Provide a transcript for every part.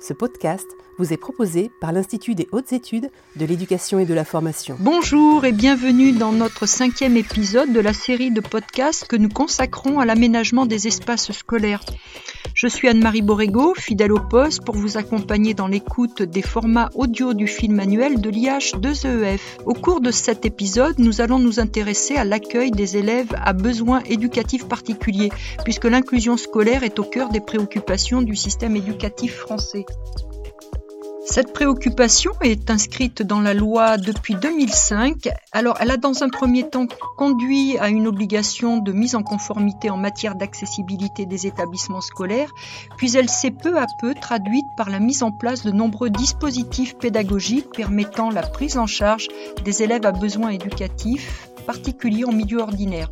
Ce podcast vous est proposé par l'Institut des hautes études de l'éducation et de la formation. Bonjour et bienvenue dans notre cinquième épisode de la série de podcasts que nous consacrons à l'aménagement des espaces scolaires. Je suis Anne-Marie Borrego, fidèle au poste, pour vous accompagner dans l'écoute des formats audio du film annuel de l'IH2EF. E au cours de cet épisode, nous allons nous intéresser à l'accueil des élèves à besoins éducatifs particuliers, puisque l'inclusion scolaire est au cœur des préoccupations du système éducatif français. Cette préoccupation est inscrite dans la loi depuis 2005. Alors, elle a dans un premier temps conduit à une obligation de mise en conformité en matière d'accessibilité des établissements scolaires, puis elle s'est peu à peu traduite par la mise en place de nombreux dispositifs pédagogiques permettant la prise en charge des élèves à besoins éducatifs particuliers en milieu ordinaire.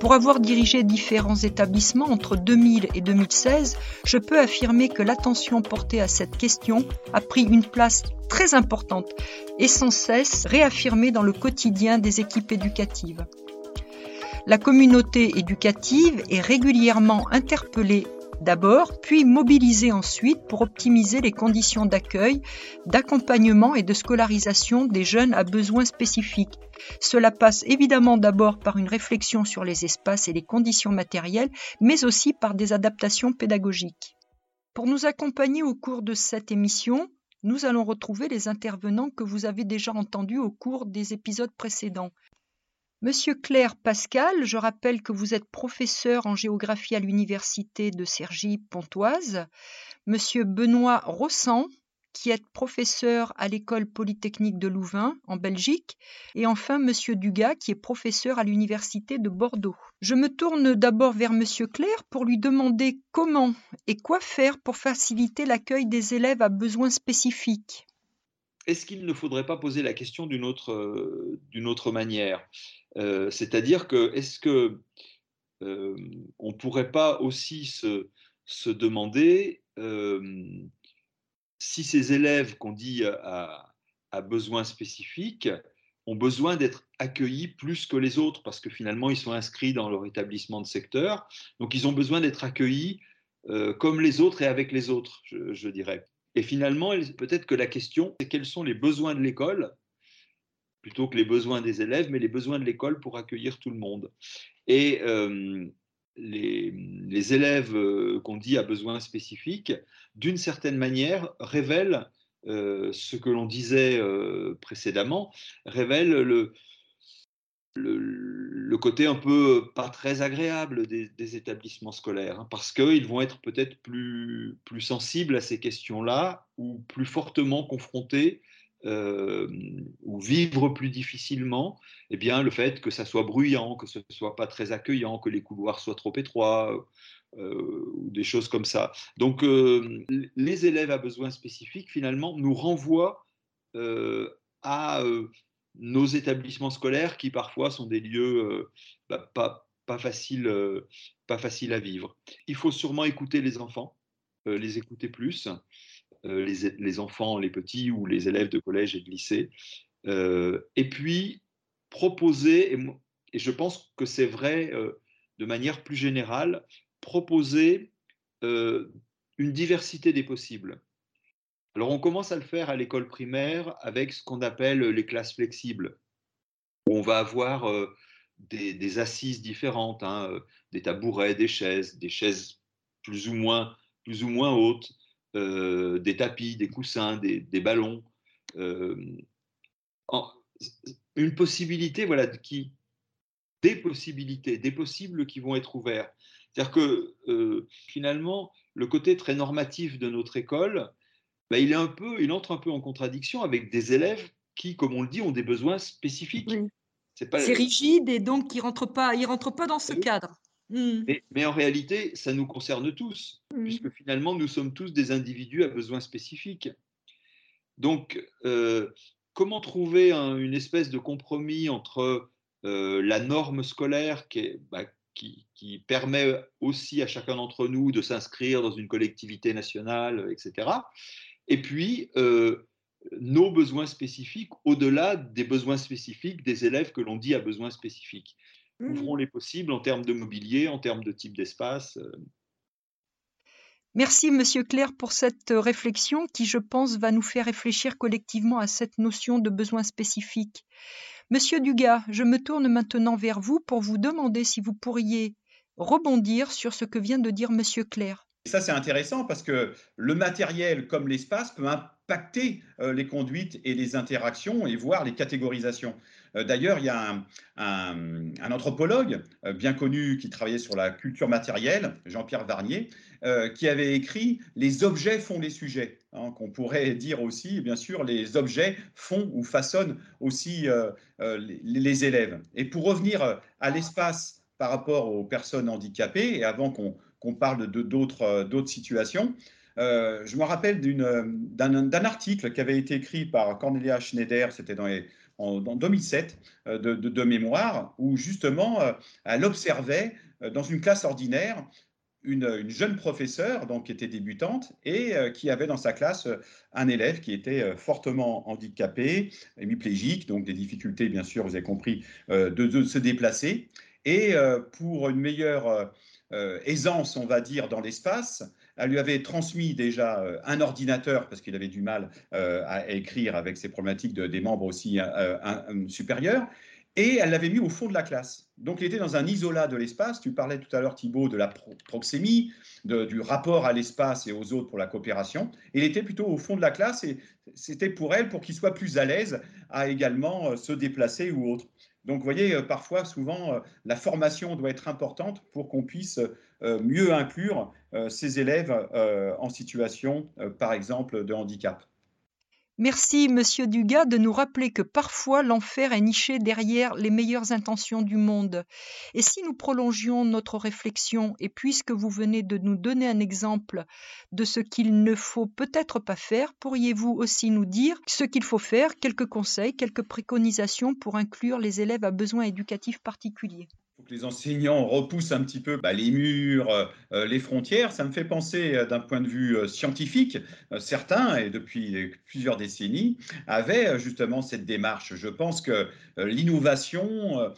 Pour avoir dirigé différents établissements entre 2000 et 2016, je peux affirmer que l'attention portée à cette question a pris une place très importante et sans cesse réaffirmée dans le quotidien des équipes éducatives. La communauté éducative est régulièrement interpellée d'abord, puis mobilisée ensuite pour optimiser les conditions d'accueil, d'accompagnement et de scolarisation des jeunes à besoins spécifiques. Cela passe évidemment d'abord par une réflexion sur les espaces et les conditions matérielles, mais aussi par des adaptations pédagogiques. Pour nous accompagner au cours de cette émission, nous allons retrouver les intervenants que vous avez déjà entendus au cours des épisodes précédents. Monsieur Claire Pascal, je rappelle que vous êtes professeur en géographie à l'université de Cergy-Pontoise. Monsieur Benoît Rossan, qui est professeur à l'école polytechnique de Louvain, en Belgique, et enfin Monsieur Dugas, qui est professeur à l'université de Bordeaux. Je me tourne d'abord vers Monsieur Claire pour lui demander comment et quoi faire pour faciliter l'accueil des élèves à besoins spécifiques. Est-ce qu'il ne faudrait pas poser la question d'une autre, euh, d'une autre manière? Euh, c'est-à-dire que est-ce que euh, on pourrait pas aussi se, demander si ces élèves qu'on dit à, à, besoins spécifiques ont besoin d'être accueillis plus que les autres parce que finalement ils sont inscrits dans leur établissement de secteur, donc ils ont besoin d'être accueillis comme les autres et avec les autres, je, je dirais. Et finalement, peut-être que la question, c'est quels sont les besoins de l'école plutôt que les besoins des élèves, mais les besoins de l'école pour accueillir tout le monde. Et euh, les, élèves euh, qu'on dit à besoins spécifiques, d'une certaine manière, révèlent euh, ce que l'on disait précédemment, révèlent le, le, côté un peu pas très agréable des, établissements scolaires, hein, parce qu'ils vont être peut-être plus, plus sensibles à ces questions-là ou plus fortement confrontés euh, ou vivre plus difficilement, eh bien, le fait que ça soit bruyant, que ce soit pas très accueillant, que les couloirs soient trop étroits, euh, ou des choses comme ça. Donc, euh, les élèves à besoins spécifiques, finalement, nous renvoient à nos établissements scolaires qui parfois sont des lieux bah, pas, pas, pas faciles à vivre. Il faut sûrement écouter les enfants, les écouter plus. Euh, les, enfants, les petits ou les élèves de collège et de lycée. Euh, et puis, proposer, et, je pense que c'est vrai euh, de manière plus générale, proposer une diversité des possibles. Alors, on commence à le faire à l'école primaire avec ce qu'on appelle les classes flexibles, où on va avoir des, assises différentes, hein, des tabourets, des chaises, des chaises plus ou moins, plus ou moins hautes, euh, des tapis, des coussins, des, ballons. Euh, une possibilité, voilà, qui, des possibilités, des possibles qui vont être ouverts. C'est-à-dire que euh, finalement, le côté très normatif de notre école, bah, il, est un peu, il entre un peu en contradiction avec des élèves qui, comme on le dit, ont des besoins spécifiques. C'est rigide et donc ils ne rentrent, pas, rentrent pas dans ce cadre. Mmh. Mais, en réalité, ça nous concerne tous, mmh. puisque finalement, nous sommes tous des individus à besoins spécifiques. Donc, euh, comment trouver une espèce de compromis entre euh, la norme scolaire bah, qui, qui, permet aussi à chacun d'entre nous de s'inscrire dans une collectivité nationale, etc., et puis euh, nos besoins spécifiques au-delà des besoins spécifiques des élèves que l'on dit à besoins spécifiques ouvrons mmh. les possibles en termes de mobilier, en termes de type d'espace. Euh. Merci, Monsieur Claire, pour cette réflexion qui, je pense, va nous faire réfléchir collectivement à cette notion de besoin spécifique. Monsieur Dugas, je me tourne maintenant vers vous pour vous demander si vous pourriez rebondir sur ce que vient de dire Monsieur Claire. Ça, c'est intéressant parce que le matériel comme l'espace peut impacter euh, les conduites et les interactions et voir les catégorisations. Euh, d'ailleurs, il y a un, anthropologue euh, bien connu qui travaillait sur la culture matérielle, Jean-Pierre Varnier, qui avait écrit Les objets font les sujets. Hein, qu'on pourrait dire aussi, bien sûr, les objets font ou façonnent aussi les, élèves. Et pour revenir à l'espace par rapport aux personnes handicapées, et avant qu'on parle de d'autres situations. Euh, je me rappelle d'un article qui avait été écrit par Cornelia Schneider, c'était dans en, 2007, euh, de, mémoire, où justement, elle observait dans une classe ordinaire une, jeune professeure donc, qui était débutante et qui avait dans sa classe un élève qui était fortement handicapé, hémiplégique, donc des difficultés, bien sûr, vous avez compris, de, se déplacer. Et pour une meilleure euh, aisance, on va dire, dans l'espace. Elle lui avait transmis déjà euh, un ordinateur parce qu'il avait du mal euh, à écrire avec ses problématiques de, des membres aussi supérieurs. Et elle l'avait mis au fond de la classe. Donc il était dans un isolat de l'espace. Tu parlais tout à l'heure, Thibault, de la proxémie, du rapport à l'espace et aux autres pour la coopération. Il était plutôt au fond de la classe et c'était pour elle, pour qu'il soit plus à l'aise à également se déplacer ou autre. Donc, vous voyez, euh, parfois, souvent, euh, la formation doit être importante pour qu'on puisse euh, mieux inclure ces élèves en situation, par exemple, de handicap. Merci, monsieur Dugas, de nous rappeler que parfois l'enfer est niché derrière les meilleures intentions du monde. Et si nous prolongions notre réflexion, et puisque vous venez de nous donner un exemple de ce qu'il ne faut peut-être pas faire, pourriez-vous aussi nous dire ce qu'il faut faire, quelques conseils, quelques préconisations pour inclure les élèves à besoins éducatifs particuliers? Que les enseignants repoussent un petit peu bah, les murs, euh, euh, les frontières. Ça me fait penser euh, d'un point de vue scientifique. certains, et depuis plusieurs décennies, avaient justement cette démarche. Je pense que l'innovation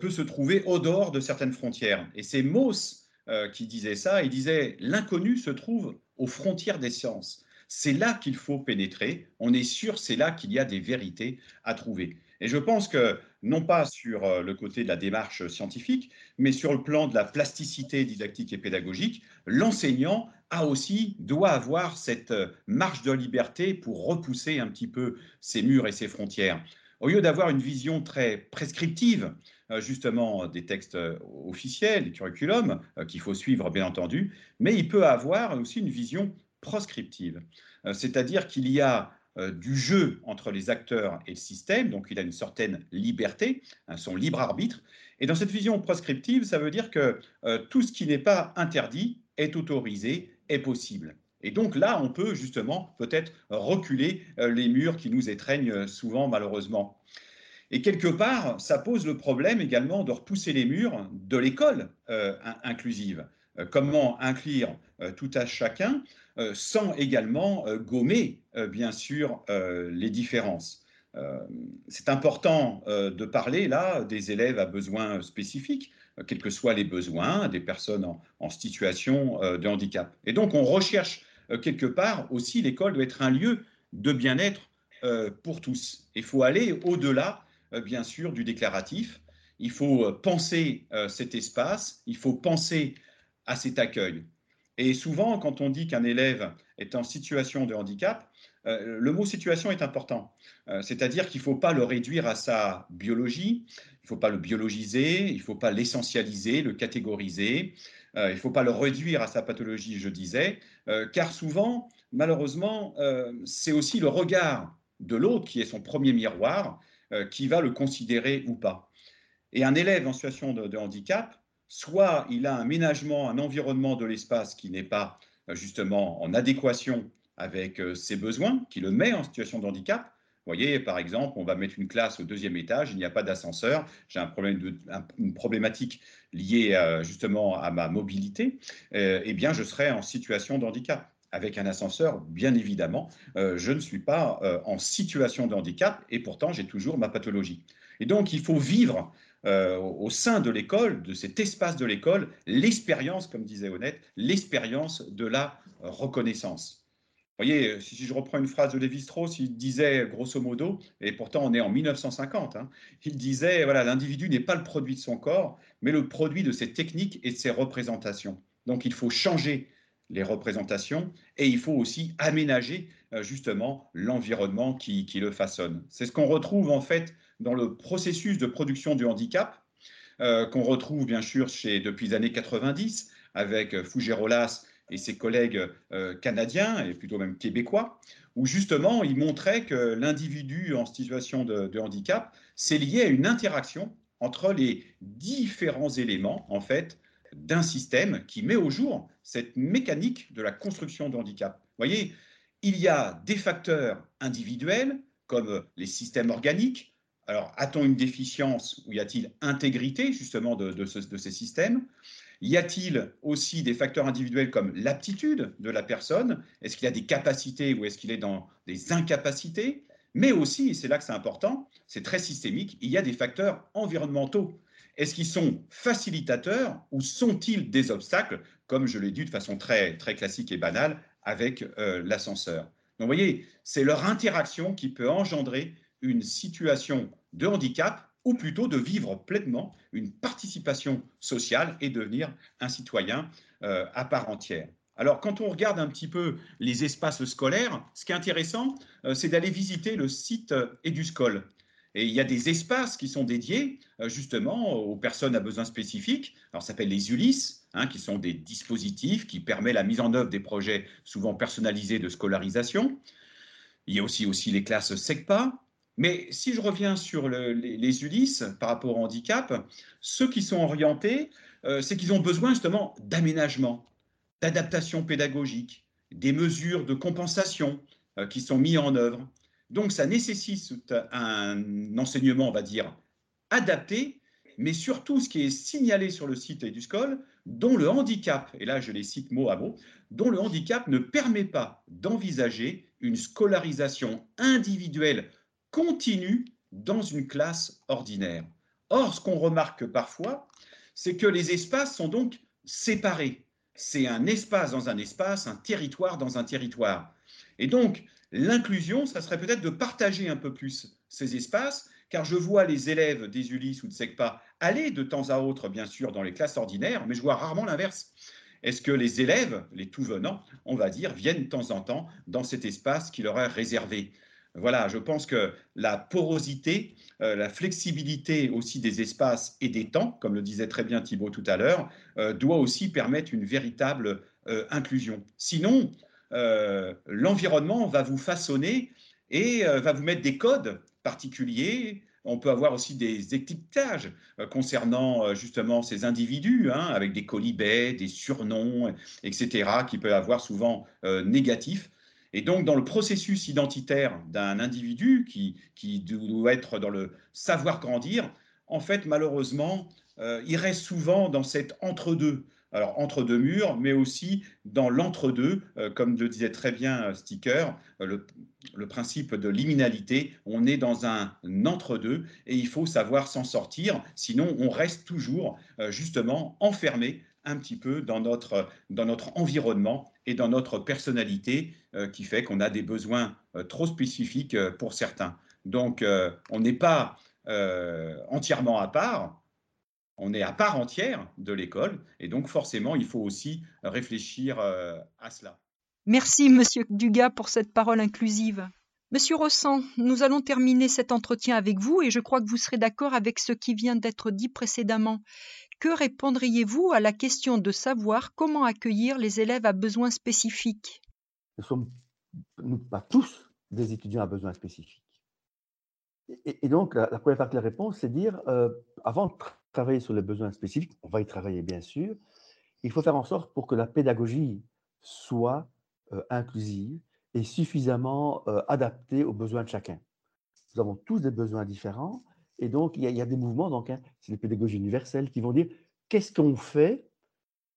peut se trouver au dehors de certaines frontières. Et c'est Mauss qui disait ça. Il disait l'inconnu se trouve aux frontières des sciences. C'est là qu'il faut pénétrer. On est sûr, c'est là qu'il y a des vérités à trouver. Et je pense que, non pas sur euh, le côté de la démarche scientifique, mais sur le plan de la plasticité didactique et pédagogique, l'enseignant a aussi, doit avoir cette euh, marge de liberté pour repousser un petit peu ses murs et ses frontières. Au lieu d'avoir une vision très prescriptive, euh, justement, des textes officiels, des curriculums, qu'il faut suivre, bien entendu, mais il peut avoir aussi une vision proscriptive. C'est-à-dire qu'il y a du jeu entre les acteurs et le système, donc il a une certaine liberté, son libre arbitre. Et dans cette vision proscriptive, ça veut dire que euh, tout ce qui n'est pas interdit est autorisé, est possible. Et donc là, on peut justement peut-être reculer euh, les murs qui nous étreignent souvent malheureusement. Et quelque part, ça pose le problème également de repousser les murs de l'école inclusive. Comment inclure tout à chacun euh, sans également euh, gommer, euh, bien sûr, les différences. C'est important de parler là des élèves à besoins spécifiques, quels que soient les besoins des personnes en, situation de handicap. Et donc on recherche quelque part aussi, l'école doit être un lieu de bien-être pour tous. Il faut aller au-delà, bien sûr, du déclaratif. Il faut penser cet espace, il faut penser à cet accueil. Et souvent, quand on dit qu'un élève est en situation de handicap, euh, le mot situation est important. Euh, c'est-à-dire qu'il ne faut pas le réduire à sa biologie, il ne faut pas le biologiser, il ne faut pas l'essentialiser, le catégoriser, euh, il ne faut pas le réduire à sa pathologie, je disais, car souvent, malheureusement, c'est aussi le regard de l'autre qui est son premier miroir qui va le considérer ou pas. Et un élève en situation de handicap, soit il a un ménagement, un environnement de l'espace qui n'est pas euh, justement en adéquation avec euh, ses besoins, qui le met en situation de handicap. Vous voyez, par exemple, on va mettre une classe au deuxième étage, il n'y a pas d'ascenseur, j'ai une problématique liée euh, justement à ma mobilité, eh bien, je serai en situation de handicap. Avec un ascenseur, bien évidemment, je ne suis pas en situation de handicap et pourtant j'ai toujours ma pathologie. Et donc, il faut vivre au sein de l'école, de cet espace de l'école, l'expérience, comme disait Honnête, l'expérience de la reconnaissance. Vous voyez, si je reprends une phrase de Lévi-Strauss, il disait grosso modo, et pourtant on est en 1950, hein, il disait voilà, l'individu n'est pas le produit de son corps, mais le produit de ses techniques et de ses représentations. Donc il faut changer les représentations et il faut aussi aménager euh, justement l'environnement qui, le façonne. C'est ce qu'on retrouve en fait dans le processus de production du handicap, euh, qu'on retrouve bien sûr chez, depuis les années 90 avec Fougerolas et ses collègues euh, canadiens, et plutôt même québécois, où justement ils montraient que l'individu en situation de, handicap, c'est lié à une interaction entre les différents éléments, en fait, d'un système qui met au jour cette mécanique de la construction de handicap. Vous voyez, il y a des facteurs individuels, comme les systèmes organiques. Alors, a-t-on une déficience ou y a-t-il intégrité justement de, de ces systèmes? Y a-t-il aussi des facteurs individuels comme l'aptitude de la personne? Est-ce qu'il a des capacités ou est-ce qu'il est dans des incapacités? Mais aussi, et c'est là que c'est important, c'est très systémique, il y a des facteurs environnementaux. Est-ce qu'ils sont facilitateurs ou sont-ils des obstacles, comme je l'ai dit de façon très, très classique et banale avec euh, l'ascenseur? Donc vous voyez, c'est leur interaction qui peut engendrer une situation de handicap ou plutôt de vivre pleinement une participation sociale et devenir un citoyen euh, à part entière. Alors, quand on regarde un petit peu les espaces scolaires, ce qui est intéressant, euh, c'est d'aller visiter le site EduScol. Et il y a des espaces qui sont dédiés euh, justement aux personnes à besoins spécifiques. Alors, ça s'appelle les ULIS, hein, qui sont des dispositifs qui permettent la mise en œuvre des projets souvent personnalisés de scolarisation. Il y a aussi, aussi les classes SECPA, mais si je reviens sur les, Ulysses par rapport au handicap, ceux qui sont orientés, euh, c'est qu'ils ont besoin justement d'aménagement, d'adaptation pédagogique, des mesures de compensation euh, qui sont mises en œuvre. Donc ça nécessite un enseignement, on va dire, adapté, mais surtout ce qui est signalé sur le site EduScol, dont le handicap, et là je les cite mot à mot, dont le handicap ne permet pas d'envisager une scolarisation individuelle continue dans une classe ordinaire. Or, ce qu'on remarque parfois, c'est que les espaces sont donc séparés. C'est un espace dans un espace, un territoire dans un territoire. Et donc, l'inclusion, ça serait peut-être de partager un peu plus ces espaces, car je vois les élèves des Ulysses ou de SECPA aller de temps à autre, bien sûr, dans les classes ordinaires, mais je vois rarement l'inverse. Est-ce que les élèves, les tout venants, on va dire, viennent de temps en temps dans cet espace qui leur est réservé? Voilà, je pense que la porosité, euh, la flexibilité aussi des espaces et des temps, comme le disait très bien Thibault tout à l'heure, euh, doit aussi permettre une véritable euh, inclusion. Sinon, l'environnement va vous façonner et va vous mettre des codes particuliers. On peut avoir aussi des étiquetages concernant justement ces individus, hein, avec des colibets, des surnoms, etc., qui peuvent avoir souvent négatifs. Et donc, dans le processus identitaire d'un individu qui, qui, doit être dans le savoir grandir, en fait, malheureusement, euh, il reste souvent dans cet entre-deux. Alors, entre deux murs, mais aussi dans l'entre-deux, euh, comme le disait très bien euh, Sticker, le, le, principe de liminalité. On est dans un entre-deux et il faut savoir s'en sortir, sinon on reste toujours justement enfermé un petit peu dans notre, dans notre environnement et dans notre personnalité euh, qui fait qu'on a des besoins euh, trop spécifiques euh, pour certains. Donc, on n'est pas entièrement à part, on est à part entière de l'école et donc forcément, il faut aussi réfléchir à cela. Merci, Monsieur Dugas, pour cette parole inclusive. Monsieur Rossan, nous allons terminer cet entretien avec vous et je crois que vous serez d'accord avec ce qui vient d'être dit précédemment. Que répondriez-vous à la question de savoir comment accueillir les élèves à besoins spécifiques? Nous sommes nous, pas tous des étudiants à besoins spécifiques. Et, donc, la, première partie de la réponse, c'est dire, euh, avant de travailler sur les besoins spécifiques, on va y travailler bien sûr, il faut faire en sorte pour que la pédagogie soit euh, inclusive et suffisamment euh, adaptée aux besoins de chacun. Nous avons tous des besoins différents et donc, il y a, des mouvements, donc, hein, c'est les pédagogies universelles, qui vont dire qu'est-ce qu'on fait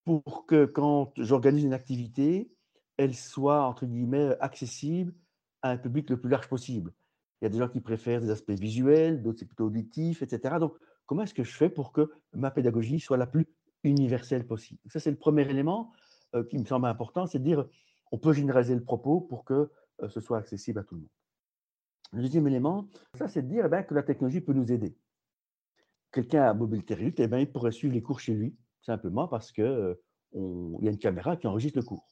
pour que quand j'organise une activité, elle soit, entre guillemets, accessible à un public le plus large possible? Il y a des gens qui préfèrent des aspects visuels, d'autres c'est plutôt auditif, etc. Donc, comment est-ce que je fais pour que ma pédagogie soit la plus universelle possible? Ça, c'est le premier élément euh, qui me semble important, c'est de dire, on peut généraliser le propos pour que euh, ce soit accessible à tout le monde. Le deuxième élément, ça, c'est de dire eh ben, que la technologie peut nous aider. Quelqu'un à mobilité réduite, eh ben, il pourrait suivre les cours chez lui, simplement parce qu'il euh, y a une caméra qui enregistre le cours.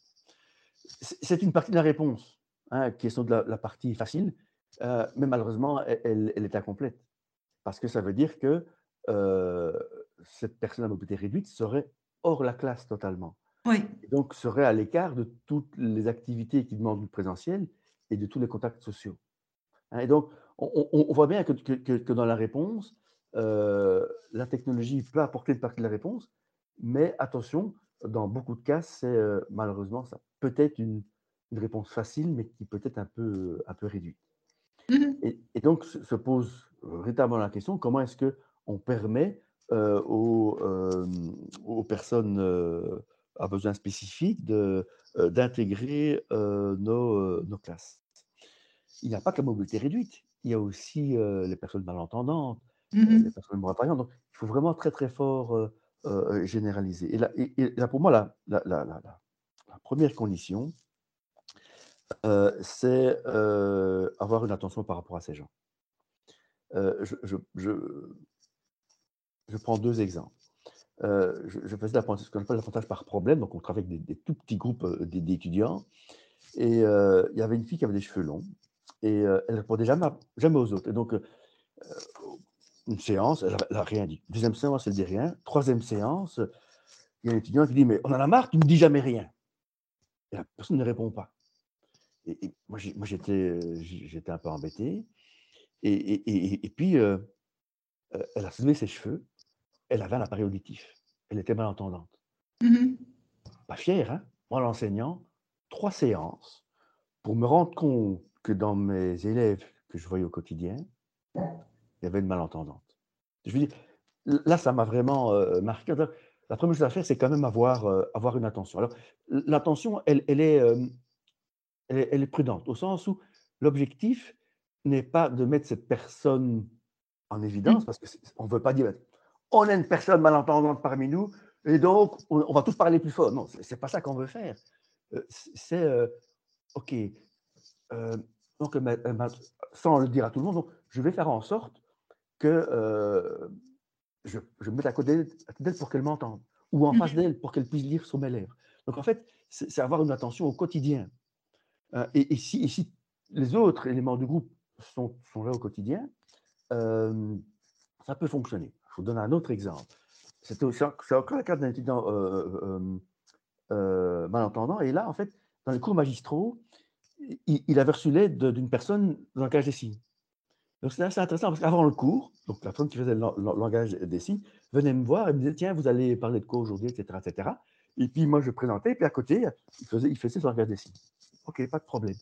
C'est une partie de la réponse, hein, qui est de la, partie facile, mais malheureusement, elle, est incomplète. Parce que ça veut dire que cette personne à mobilité réduite serait hors la classe totalement. Oui. Et donc serait à l'écart de toutes les activités qui demandent du présentiel et de tous les contacts sociaux. Hein. Et donc, on, voit bien que, que, dans la réponse, la technologie peut apporter une partie de la réponse, mais attention, dans beaucoup de cas, c'est malheureusement ça peut être une, une, réponse facile, mais qui peut être un peu, un peu réduite. Mmh et, donc se pose véritablement la question comment est-ce qu'on permet aux, aux, personnes à besoins spécifiques d'intégrer nos, nos, classes Il n'y a pas que la mobilité réduite, il y a aussi les personnes malentendantes, mmh les personnes moins Donc il faut vraiment très très fort généraliser. Et là, et, là, pour moi, la, la, la, la première condition, c'est avoir une attention par rapport à ces gens. Je, je, je, prends deux exemples. je, faisais ce qu'on appelle l'apprentissage par problème, donc on travaille avec des, tout petits groupes d'étudiants, et il y avait une fille qui avait des cheveux longs, et elle ne répondait jamais, aux autres. Et donc, une séance, elle n'a rien dit. Deuxième séance, elle ne dit rien. Troisième séance, il y a un étudiant qui dit, mais on en a marre, tu ne me dis jamais rien. Et la personne ne répond pas. Et, moi, j'étais un peu embêté. Et, et puis, euh, euh, elle a soulevé ses cheveux. Elle avait un appareil auditif. Elle était malentendante. Mmh Pas fière, hein Moi, l'enseignant, trois séances pour me rendre compte que dans mes élèves que je voyais au quotidien, il y avait une malentendante. Je veux dire, là, ça m'a vraiment euh, marqué. La première chose à faire, c'est quand même avoir, avoir une attention. Alors, l'attention, elle, elle, est, elle, est, prudente, au sens où l'objectif n'est pas de mettre cette personne en évidence, mmh. parce qu'on ne veut pas dire on a une personne malentendante parmi nous, et donc on, va tous parler plus fort. Non, ce n'est pas ça qu'on veut faire. c'est OK. donc, sans le dire à tout le monde, je vais faire en sorte que je, me mette à côté d'elle pour qu'elle m'entende, ou en face d'elle pour qu'elle puisse lire sur mes lèvres. Donc en fait, c'est avoir une attention au quotidien. Euh, et, si, les autres éléments du groupe sont, sont là au quotidien, euh, ça peut fonctionner. Je vous donne un autre exemple. C'est encore le cas d'un étudiant euh, malentendant. Et là, en fait, dans les cours magistraux, il, il avait reçu l'aide d'une personne dans langage des signes. Donc c'est assez intéressant parce qu'avant le cours, donc la personne qui faisait le, langage des signes venait me voir et me disait Tiens, vous allez parler de quoi aujourd'hui, etc., etc. Et puis moi, je présentais, et puis à côté, il faisait, il le langage des signes. OK, pas de problème.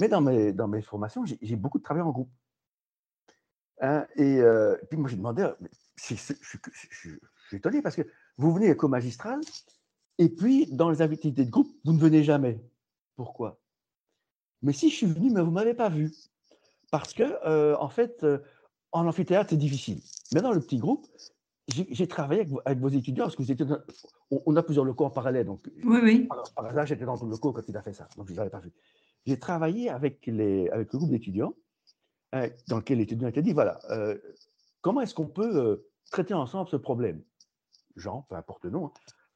Mais dans mes, dans mes formations, j'ai beaucoup de travail en groupe. Hein, et, euh, puis moi, j'ai demandé je, suis étonné parce que vous venez comme magistral, et puis dans les activités de groupe, vous ne venez jamais. Pourquoi? Mais si je suis venu, mais vous ne m'avez pas vu. Parce que, euh, en fait, euh, en amphithéâtre, c'est difficile. Mais dans le petit groupe, j'ai travaillé avec, vos étudiants, parce que vous étiez on, a plusieurs locaux en parallèle. Donc, oui, oui. Alors, par hasard, j'étais dans ton locaux quand il a fait ça, donc je ne l'avais pas vu. J'ai travaillé avec, les, avec le groupe d'étudiants, euh, dans lequel l'étudiant a dit voilà, comment est-ce qu'on peut traiter ensemble ce problème? Jean, peu importe le nom,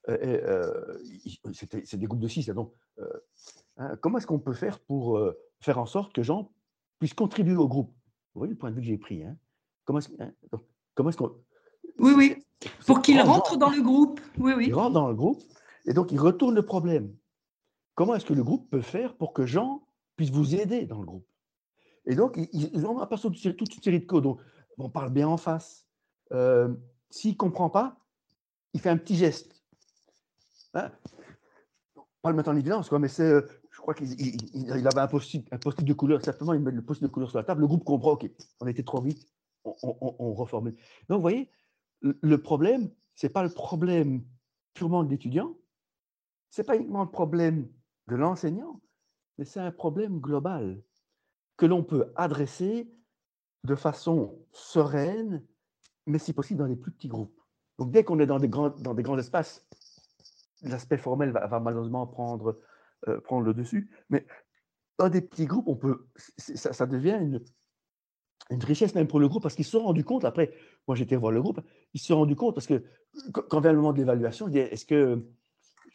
hein, c'est des groupes de six, donc hein, comment est-ce qu'on peut faire pour faire en sorte que Jean puisse contribuer au groupe? Vous voyez le point de vue que j'ai pris. Hein comment est-ce hein, est qu'on. Oui, oui. Pour qu'il rentre dans le groupe. Oui, oui. Il rentre dans le groupe et donc il retourne le problème. Comment est-ce que le groupe peut faire pour que Jean puisse vous aider dans le groupe? Et donc, ils ont passé toute une série de codes. Donc, on parle bien en face. Euh, S'il ne comprend pas, il fait un petit geste. Hein? Pas le mettre en évidence, mais c'est euh, je crois qu'il avait un post-it de couleur, simplement, il met le post-it de couleur sur la table, le groupe comprend, OK, on était trop vite, on, on, reformule. Donc, vous voyez, le problème, ce n'est pas le problème purement de l'étudiant, ce n'est pas uniquement le problème de l'enseignant, mais c'est un problème global que l'on peut adresser de façon sereine mais si possible dans des plus petits groupes. Donc dès qu'on est dans des grands, dans des grands espaces, l'aspect formel va, malheureusement prendre, euh, prendre le dessus. Mais dans des petits groupes, on peut, ça, devient une, une richesse même pour le groupe parce qu'ils se sont rendus compte, après, moi j'étais voir le groupe, ils se sont rendus compte parce que quand vient le moment de l'évaluation, est-ce que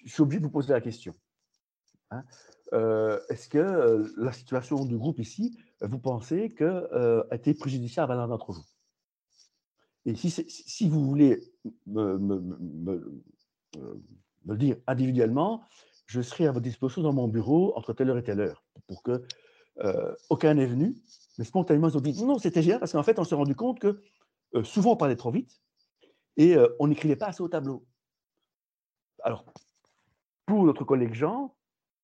je suis obligé de vous poser la question hein, euh, Est-ce que euh, la situation du groupe ici, vous pensez qu'elle euh, a préjudiciable à l'un d'entre vous? Et si, vous voulez me, me, le dire individuellement, je serai à votre disposition dans mon bureau entre telle heure et telle heure pour que aucun n'est venu mais spontanément, ils ont dit non, c'était génial parce qu'en fait, on s'est rendu compte que euh, souvent, on parlait trop vite et euh, on n'écrivait pas assez au tableau. Alors, pour notre collègue Jean,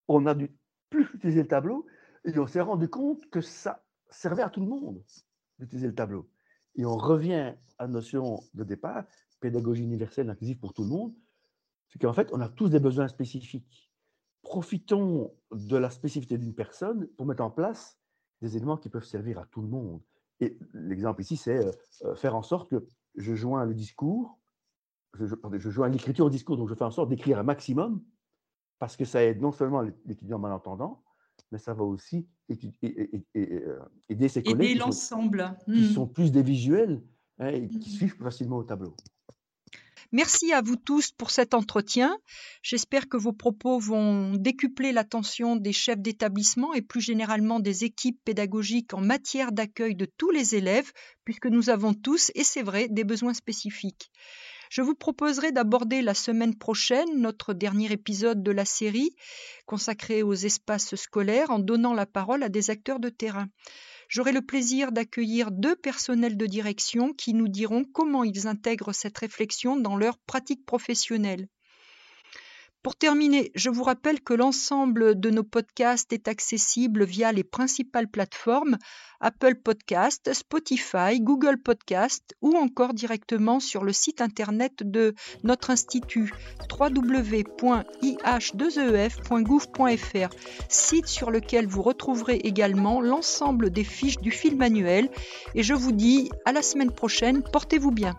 on a dû plus utiliser le tableau et on s'est rendu compte que ça servait à tout le monde d'utiliser le tableau. Et on revient à la notion de départ, pédagogie universelle inclusive pour tout le monde, c'est qu'en fait, on a tous des besoins spécifiques. Profitons de la spécificité d'une personne pour mettre en place des éléments qui peuvent servir à tout le monde. Et l'exemple ici, c'est euh, euh, faire en sorte que je joins le discours, je, je, joins l'écriture au discours, donc je fais en sorte d'écrire un maximum, parce que ça aide non seulement l'étudiant malentendant, mais ça va aussi euh, aider ses collègues aider l'ensemble. qui, qui, sont plus des visuels hein, et qui mmh. suivent plus facilement au tableau. Merci à vous tous pour cet entretien. J'espère que vos propos vont décupler l'attention des chefs d'établissement et plus généralement des équipes pédagogiques en matière d'accueil de tous les élèves, puisque nous avons tous, et c'est vrai, des besoins spécifiques. Je vous proposerai d'aborder la semaine prochaine notre dernier épisode de la série consacré aux espaces scolaires en donnant la parole à des acteurs de terrain. J'aurai le plaisir d'accueillir deux personnels de direction qui nous diront comment ils intègrent cette réflexion dans leur pratique professionnelle. Pour terminer, je vous rappelle que l'ensemble de nos podcasts est accessible via les principales plateformes Apple Podcast, Spotify, Google Podcast ou encore directement sur le site internet de notre institut www.ih2ef.gouv.fr, site sur lequel vous retrouverez également l'ensemble des fiches du film manuel. Et je vous dis à la semaine prochaine, portez-vous bien.